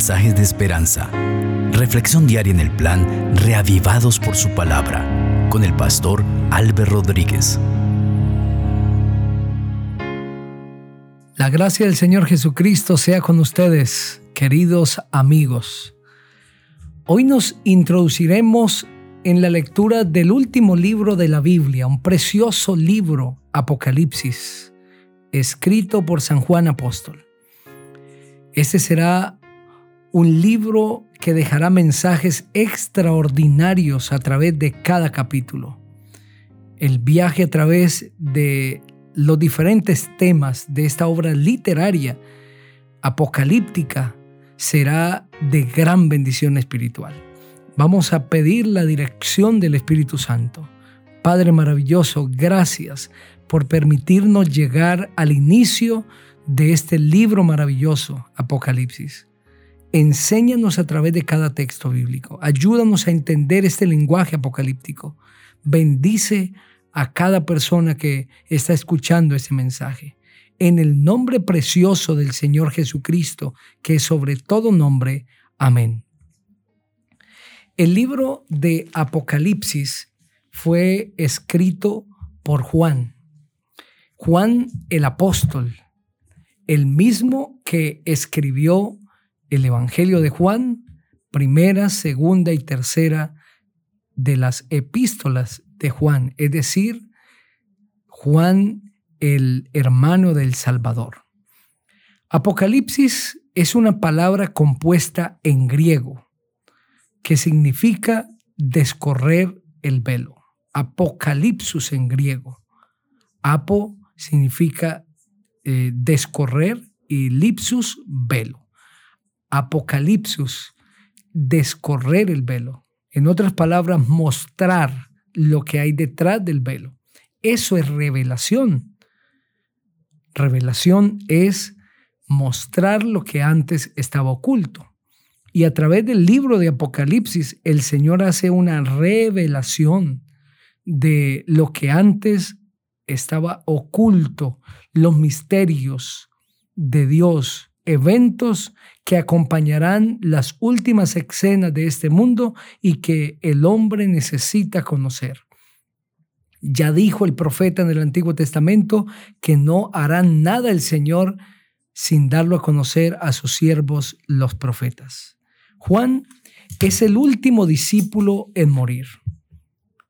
mensajes de esperanza. Reflexión diaria en el plan Reavivados por su palabra con el pastor Álvaro Rodríguez. La gracia del Señor Jesucristo sea con ustedes, queridos amigos. Hoy nos introduciremos en la lectura del último libro de la Biblia, un precioso libro, Apocalipsis, escrito por San Juan Apóstol. Este será un libro que dejará mensajes extraordinarios a través de cada capítulo. El viaje a través de los diferentes temas de esta obra literaria apocalíptica será de gran bendición espiritual. Vamos a pedir la dirección del Espíritu Santo. Padre maravilloso, gracias por permitirnos llegar al inicio de este libro maravilloso, Apocalipsis. Enséñanos a través de cada texto bíblico. Ayúdanos a entender este lenguaje apocalíptico. Bendice a cada persona que está escuchando este mensaje. En el nombre precioso del Señor Jesucristo, que es sobre todo nombre. Amén. El libro de Apocalipsis fue escrito por Juan. Juan el apóstol, el mismo que escribió el Evangelio de Juan, primera, segunda y tercera de las epístolas de Juan, es decir, Juan el hermano del Salvador. Apocalipsis es una palabra compuesta en griego que significa descorrer el velo. Apocalipsus en griego. Apo significa eh, descorrer y lipsus, velo. Apocalipsus, descorrer el velo. En otras palabras, mostrar lo que hay detrás del velo. Eso es revelación. Revelación es mostrar lo que antes estaba oculto. Y a través del libro de Apocalipsis, el Señor hace una revelación de lo que antes estaba oculto, los misterios de Dios, eventos que acompañarán las últimas escenas de este mundo y que el hombre necesita conocer. Ya dijo el profeta en el Antiguo Testamento que no hará nada el Señor sin darlo a conocer a sus siervos los profetas. Juan es el último discípulo en morir.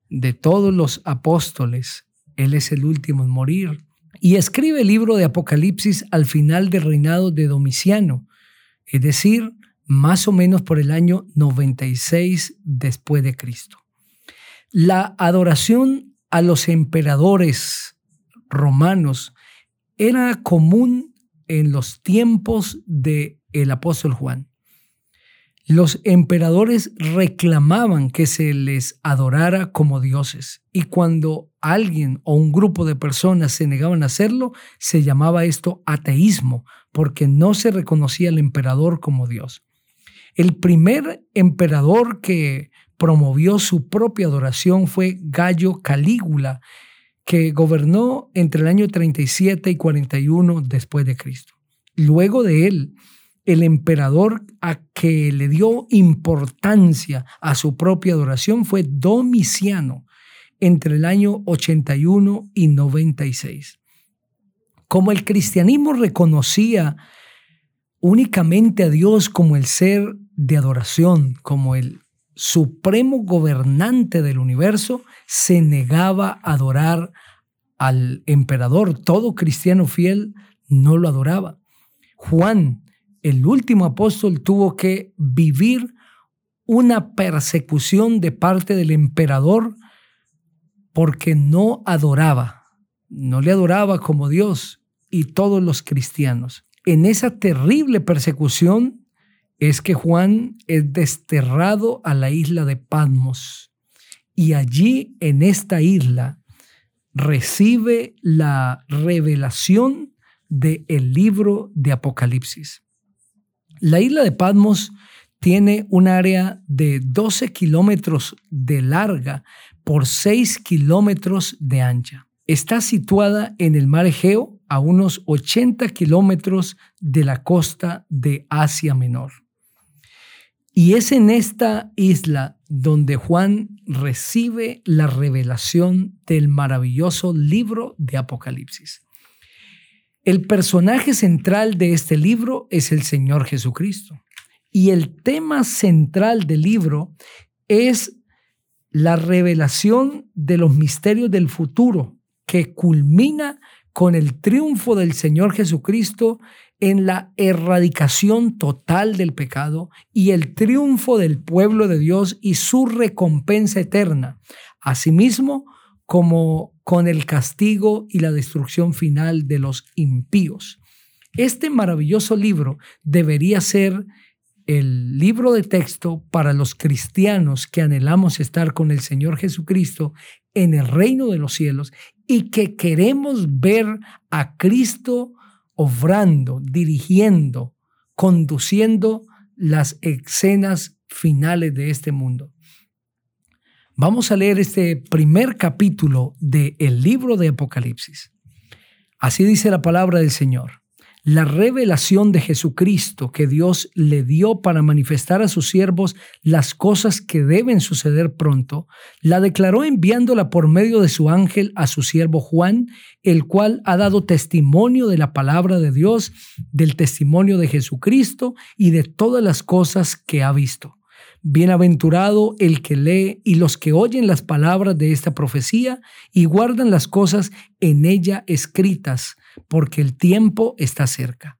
De todos los apóstoles, él es el último en morir. Y escribe el libro de Apocalipsis al final del reinado de Domiciano, es decir, más o menos por el año 96 después de Cristo. La adoración a los emperadores romanos era común en los tiempos del el apóstol Juan. Los emperadores reclamaban que se les adorara como dioses y cuando alguien o un grupo de personas se negaban a hacerlo, se llamaba esto ateísmo porque no se reconocía al emperador como Dios. El primer emperador que promovió su propia adoración fue Gallo Calígula, que gobernó entre el año 37 y 41 después de Cristo. Luego de él, el emperador a que le dio importancia a su propia adoración fue Domiciano entre el año 81 y 96. Como el cristianismo reconocía únicamente a Dios como el ser de adoración, como el supremo gobernante del universo, se negaba a adorar al emperador. Todo cristiano fiel no lo adoraba. Juan, el último apóstol tuvo que vivir una persecución de parte del emperador porque no adoraba, no le adoraba como Dios y todos los cristianos. En esa terrible persecución es que Juan es desterrado a la isla de Patmos y allí en esta isla recibe la revelación del el libro de Apocalipsis. La isla de Patmos tiene un área de 12 kilómetros de larga por 6 kilómetros de ancha. Está situada en el mar Egeo a unos 80 kilómetros de la costa de Asia Menor. Y es en esta isla donde Juan recibe la revelación del maravilloso libro de Apocalipsis. El personaje central de este libro es el Señor Jesucristo. Y el tema central del libro es la revelación de los misterios del futuro que culmina con el triunfo del Señor Jesucristo en la erradicación total del pecado y el triunfo del pueblo de Dios y su recompensa eterna, asimismo como con el castigo y la destrucción final de los impíos. Este maravilloso libro debería ser el libro de texto para los cristianos que anhelamos estar con el Señor Jesucristo en el reino de los cielos y que queremos ver a Cristo obrando, dirigiendo, conduciendo las escenas finales de este mundo. Vamos a leer este primer capítulo del el libro de Apocalipsis. Así dice la palabra del Señor la revelación de Jesucristo que Dios le dio para manifestar a sus siervos las cosas que deben suceder pronto, la declaró enviándola por medio de su ángel a su siervo Juan, el cual ha dado testimonio de la palabra de Dios, del testimonio de Jesucristo y de todas las cosas que ha visto. Bienaventurado el que lee y los que oyen las palabras de esta profecía y guardan las cosas en ella escritas, porque el tiempo está cerca.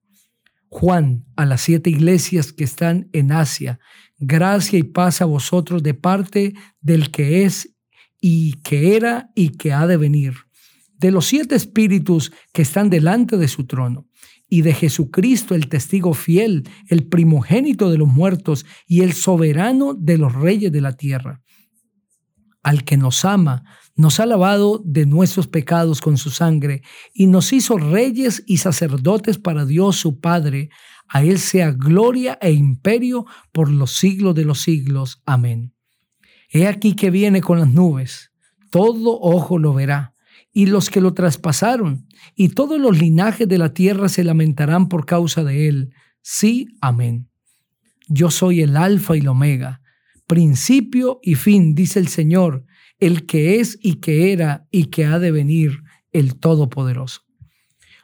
Juan, a las siete iglesias que están en Asia, gracia y paz a vosotros de parte del que es y que era y que ha de venir, de los siete espíritus que están delante de su trono y de Jesucristo, el testigo fiel, el primogénito de los muertos y el soberano de los reyes de la tierra. Al que nos ama, nos ha lavado de nuestros pecados con su sangre y nos hizo reyes y sacerdotes para Dios su Padre. A Él sea gloria e imperio por los siglos de los siglos. Amén. He aquí que viene con las nubes. Todo ojo lo verá y los que lo traspasaron, y todos los linajes de la tierra se lamentarán por causa de él. Sí, amén. Yo soy el alfa y el omega, principio y fin, dice el Señor, el que es y que era y que ha de venir, el Todopoderoso.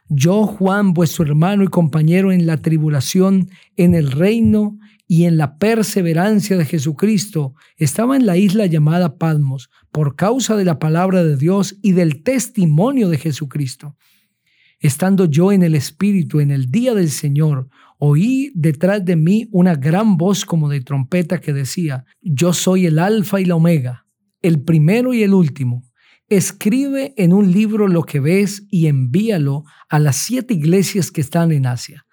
Yo, Juan, vuestro hermano y compañero en la tribulación, en el reino y en la perseverancia de Jesucristo, estaba en la isla llamada Padmos por causa de la palabra de Dios y del testimonio de Jesucristo. Estando yo en el Espíritu en el día del Señor, oí detrás de mí una gran voz como de trompeta que decía, yo soy el alfa y la omega, el primero y el último. Escribe en un libro lo que ves y envíalo a las siete iglesias que están en Asia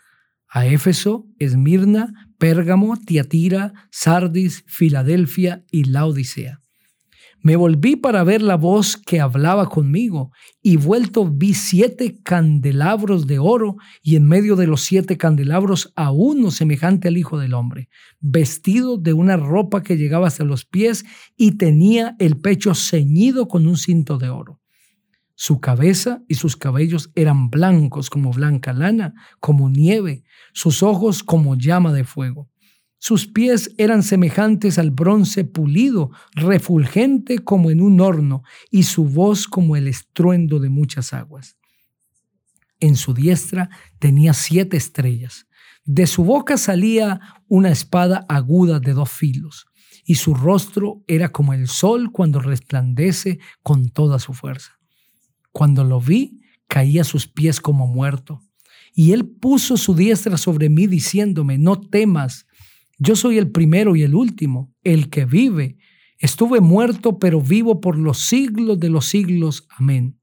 a Éfeso, Esmirna, Pérgamo, Tiatira, Sardis, Filadelfia y Laodicea. Me volví para ver la voz que hablaba conmigo, y vuelto vi siete candelabros de oro, y en medio de los siete candelabros a uno semejante al Hijo del Hombre, vestido de una ropa que llegaba hasta los pies, y tenía el pecho ceñido con un cinto de oro. Su cabeza y sus cabellos eran blancos como blanca lana, como nieve, sus ojos como llama de fuego. Sus pies eran semejantes al bronce pulido, refulgente como en un horno, y su voz como el estruendo de muchas aguas. En su diestra tenía siete estrellas. De su boca salía una espada aguda de dos filos, y su rostro era como el sol cuando resplandece con toda su fuerza. Cuando lo vi, caí a sus pies como muerto. Y él puso su diestra sobre mí diciéndome, no temas, yo soy el primero y el último, el que vive. Estuve muerto, pero vivo por los siglos de los siglos. Amén.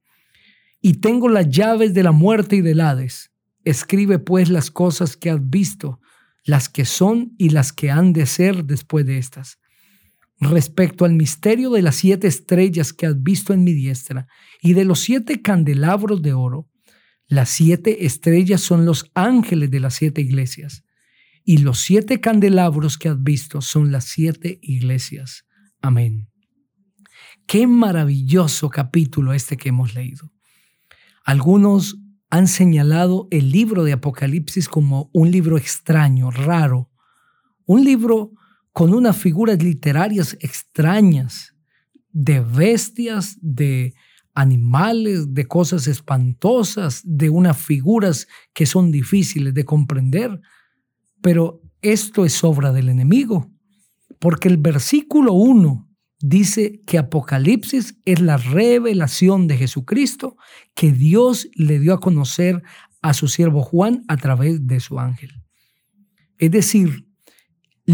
Y tengo las llaves de la muerte y del Hades. Escribe pues las cosas que has visto, las que son y las que han de ser después de estas respecto al misterio de las siete estrellas que has visto en mi diestra y de los siete candelabros de oro. Las siete estrellas son los ángeles de las siete iglesias y los siete candelabros que has visto son las siete iglesias. Amén. Qué maravilloso capítulo este que hemos leído. Algunos han señalado el libro de Apocalipsis como un libro extraño, raro, un libro con unas figuras literarias extrañas, de bestias, de animales, de cosas espantosas, de unas figuras que son difíciles de comprender. Pero esto es obra del enemigo, porque el versículo 1 dice que Apocalipsis es la revelación de Jesucristo que Dios le dio a conocer a su siervo Juan a través de su ángel. Es decir,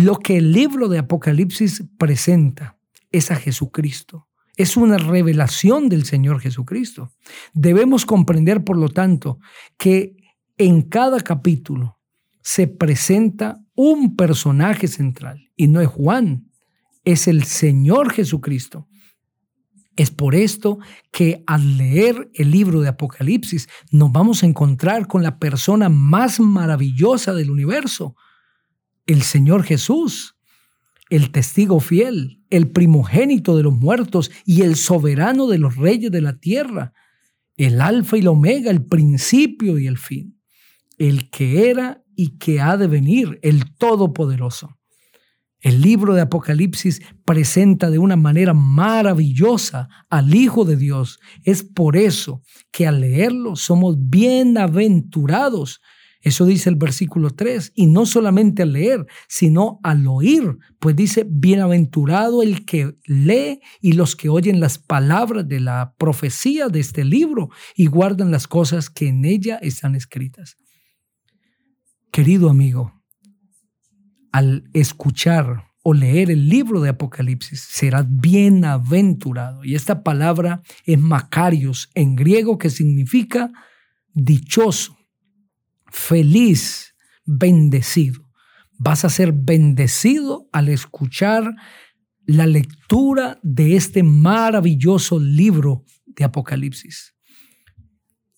lo que el libro de Apocalipsis presenta es a Jesucristo. Es una revelación del Señor Jesucristo. Debemos comprender, por lo tanto, que en cada capítulo se presenta un personaje central y no es Juan, es el Señor Jesucristo. Es por esto que al leer el libro de Apocalipsis nos vamos a encontrar con la persona más maravillosa del universo, el Señor Jesús, el testigo fiel, el primogénito de los muertos y el soberano de los reyes de la tierra, el alfa y el omega, el principio y el fin, el que era y que ha de venir, el todopoderoso. El libro de Apocalipsis presenta de una manera maravillosa al Hijo de Dios. Es por eso que al leerlo somos bienaventurados eso dice el versículo 3. Y no solamente al leer, sino al oír. Pues dice, bienaventurado el que lee y los que oyen las palabras de la profecía de este libro y guardan las cosas que en ella están escritas. Querido amigo, al escuchar o leer el libro de Apocalipsis, serás bienaventurado. Y esta palabra es Macarios en griego que significa dichoso feliz, bendecido. Vas a ser bendecido al escuchar la lectura de este maravilloso libro de Apocalipsis.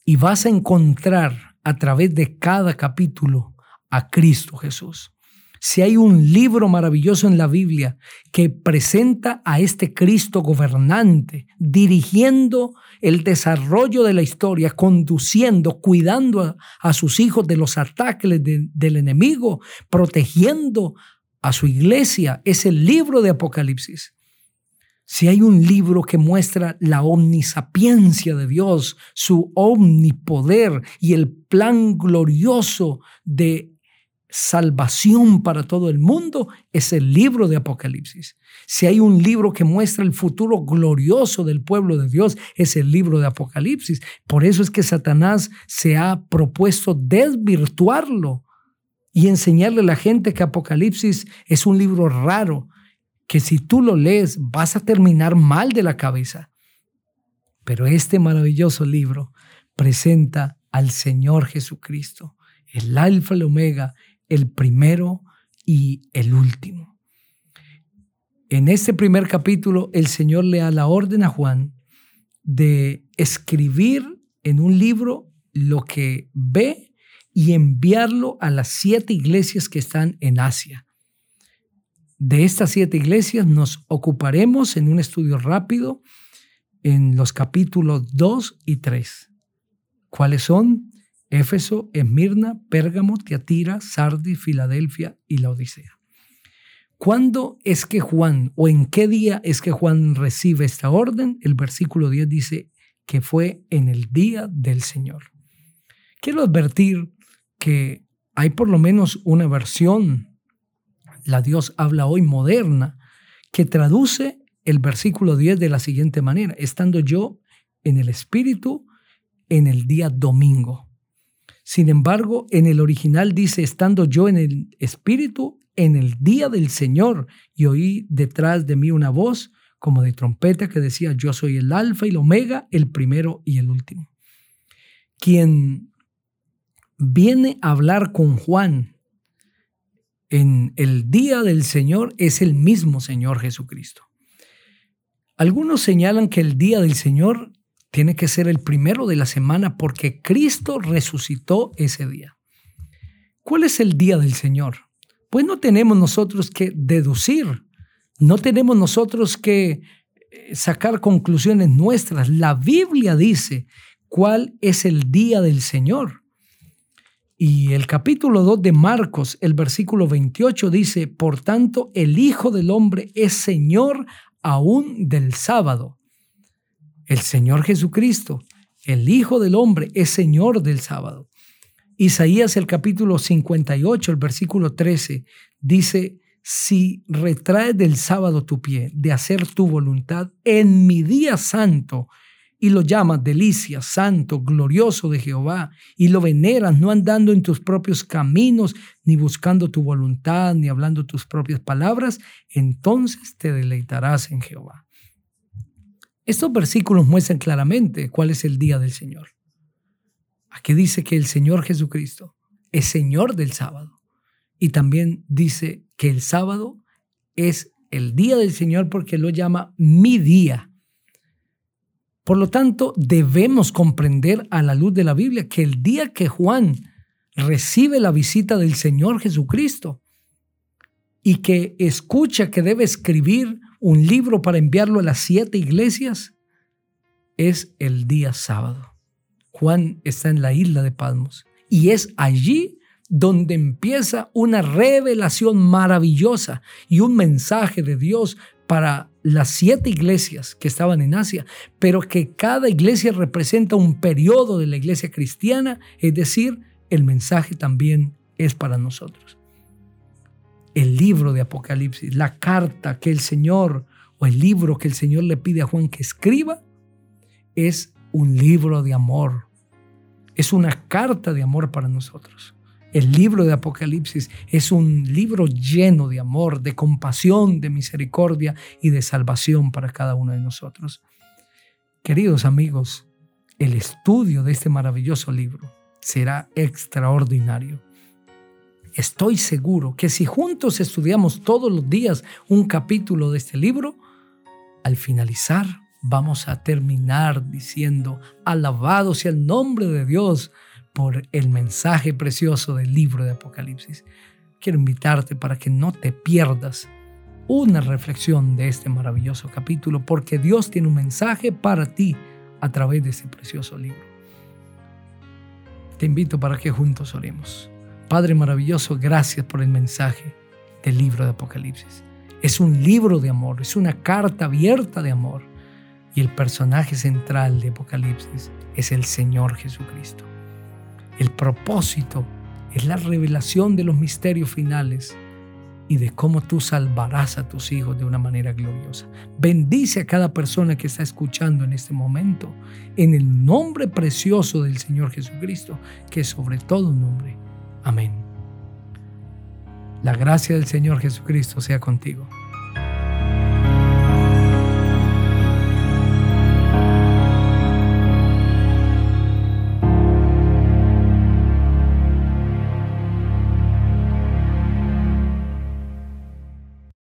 Y vas a encontrar a través de cada capítulo a Cristo Jesús. Si hay un libro maravilloso en la Biblia que presenta a este Cristo gobernante, dirigiendo el desarrollo de la historia, conduciendo, cuidando a, sus hijos de los ataques del enemigo, protegiendo a su iglesia, es el libro de Apocalipsis. Si hay un libro que muestra la omnisapiencia de Dios, su omnipoder y el plan glorioso de salvación para todo el mundo es el libro de Apocalipsis. Si hay un libro que muestra el futuro glorioso del pueblo de Dios, es el libro de Apocalipsis. Por eso es que Satanás se ha propuesto desvirtuarlo y enseñarle a la gente que Apocalipsis es un libro raro, que si tú lo lees vas a terminar mal de la cabeza. Pero este maravilloso libro presenta al Señor Jesucristo, el alfa y el omega, el primero y el último. En este primer capítulo, el Señor le da la orden a Juan de escribir en un libro lo que ve y enviarlo a las siete iglesias que están en Asia. De estas siete iglesias nos ocuparemos en un estudio rápido en los capítulos 2 y 3. ¿Cuáles son? Éfeso, Esmirna, Pérgamo, Tiatira, Sardis, Filadelfia y la Odisea. ¿Cuándo es que Juan o en qué día es que Juan recibe esta orden? El versículo 10 dice que fue en el día del Señor. Quiero advertir que hay por lo menos una versión, la Dios habla hoy moderna, que traduce el versículo 10 de la siguiente manera, estando yo en el Espíritu en el día domingo. Sin embargo, en el original dice, estando yo en el Espíritu en el día del Señor, y oí detrás de mí una voz como de trompeta que decía, yo soy el alfa y el omega, el primero y el último. Quien viene a hablar con Juan en el día del Señor es el mismo Señor Jesucristo. Algunos señalan que el día del Señor tiene que ser el primero de la semana porque Cristo resucitó ese día. ¿Cuál es el día del Señor? Pues no tenemos nosotros que deducir, no tenemos nosotros que eh, sacar conclusiones nuestras. La Biblia dice cuál es el día del Señor. Y el capítulo 2 de Marcos, el versículo 28 dice, por tanto, el Hijo del Hombre es Señor aún del sábado. El Señor Jesucristo, el Hijo del Hombre, es Señor del sábado. Isaías el capítulo 58, el versículo 13, dice, si retraes del sábado tu pie de hacer tu voluntad en mi día santo, y lo llamas delicia, santo, glorioso de Jehová, y lo veneras no andando en tus propios caminos, ni buscando tu voluntad, ni hablando tus propias palabras, entonces te deleitarás en Jehová. Estos versículos muestran claramente cuál es el día del Señor. Aquí dice que el Señor Jesucristo es Señor del sábado. Y también dice que el sábado es el día del Señor porque lo llama mi día. Por lo tanto, debemos comprender a la luz de la Biblia que el día que Juan recibe la visita del Señor Jesucristo y que escucha que debe escribir un libro para enviarlo a las siete iglesias, es el día sábado. Juan está en la isla de Palmos y es allí donde empieza una revelación maravillosa y un mensaje de Dios para las siete iglesias que estaban en Asia, pero que cada iglesia representa un periodo de la iglesia cristiana, es decir, el mensaje también es para nosotros. El libro de Apocalipsis, la carta que el Señor o el libro que el Señor le pide a Juan que escriba, es un libro de amor, es una carta de amor para nosotros. El libro de Apocalipsis es un libro lleno de amor, de compasión, de misericordia y de salvación para cada uno de nosotros. Queridos amigos, el estudio de este maravilloso libro será extraordinario. Estoy seguro que si juntos estudiamos todos los días un capítulo de este libro, al finalizar vamos a terminar diciendo, alabado sea el nombre de Dios por el mensaje precioso del libro de Apocalipsis. Quiero invitarte para que no te pierdas una reflexión de este maravilloso capítulo, porque Dios tiene un mensaje para ti a través de este precioso libro. Te invito para que juntos oremos. Padre maravilloso, gracias por el mensaje del libro de Apocalipsis. Es un libro de amor, es una carta abierta de amor. Y el personaje central de Apocalipsis es el Señor Jesucristo. El propósito es la revelación de los misterios finales y de cómo tú salvarás a tus hijos de una manera gloriosa. Bendice a cada persona que está escuchando en este momento, en el nombre precioso del Señor Jesucristo, que es sobre todo un nombre. Amén. La gracia del Señor Jesucristo sea contigo.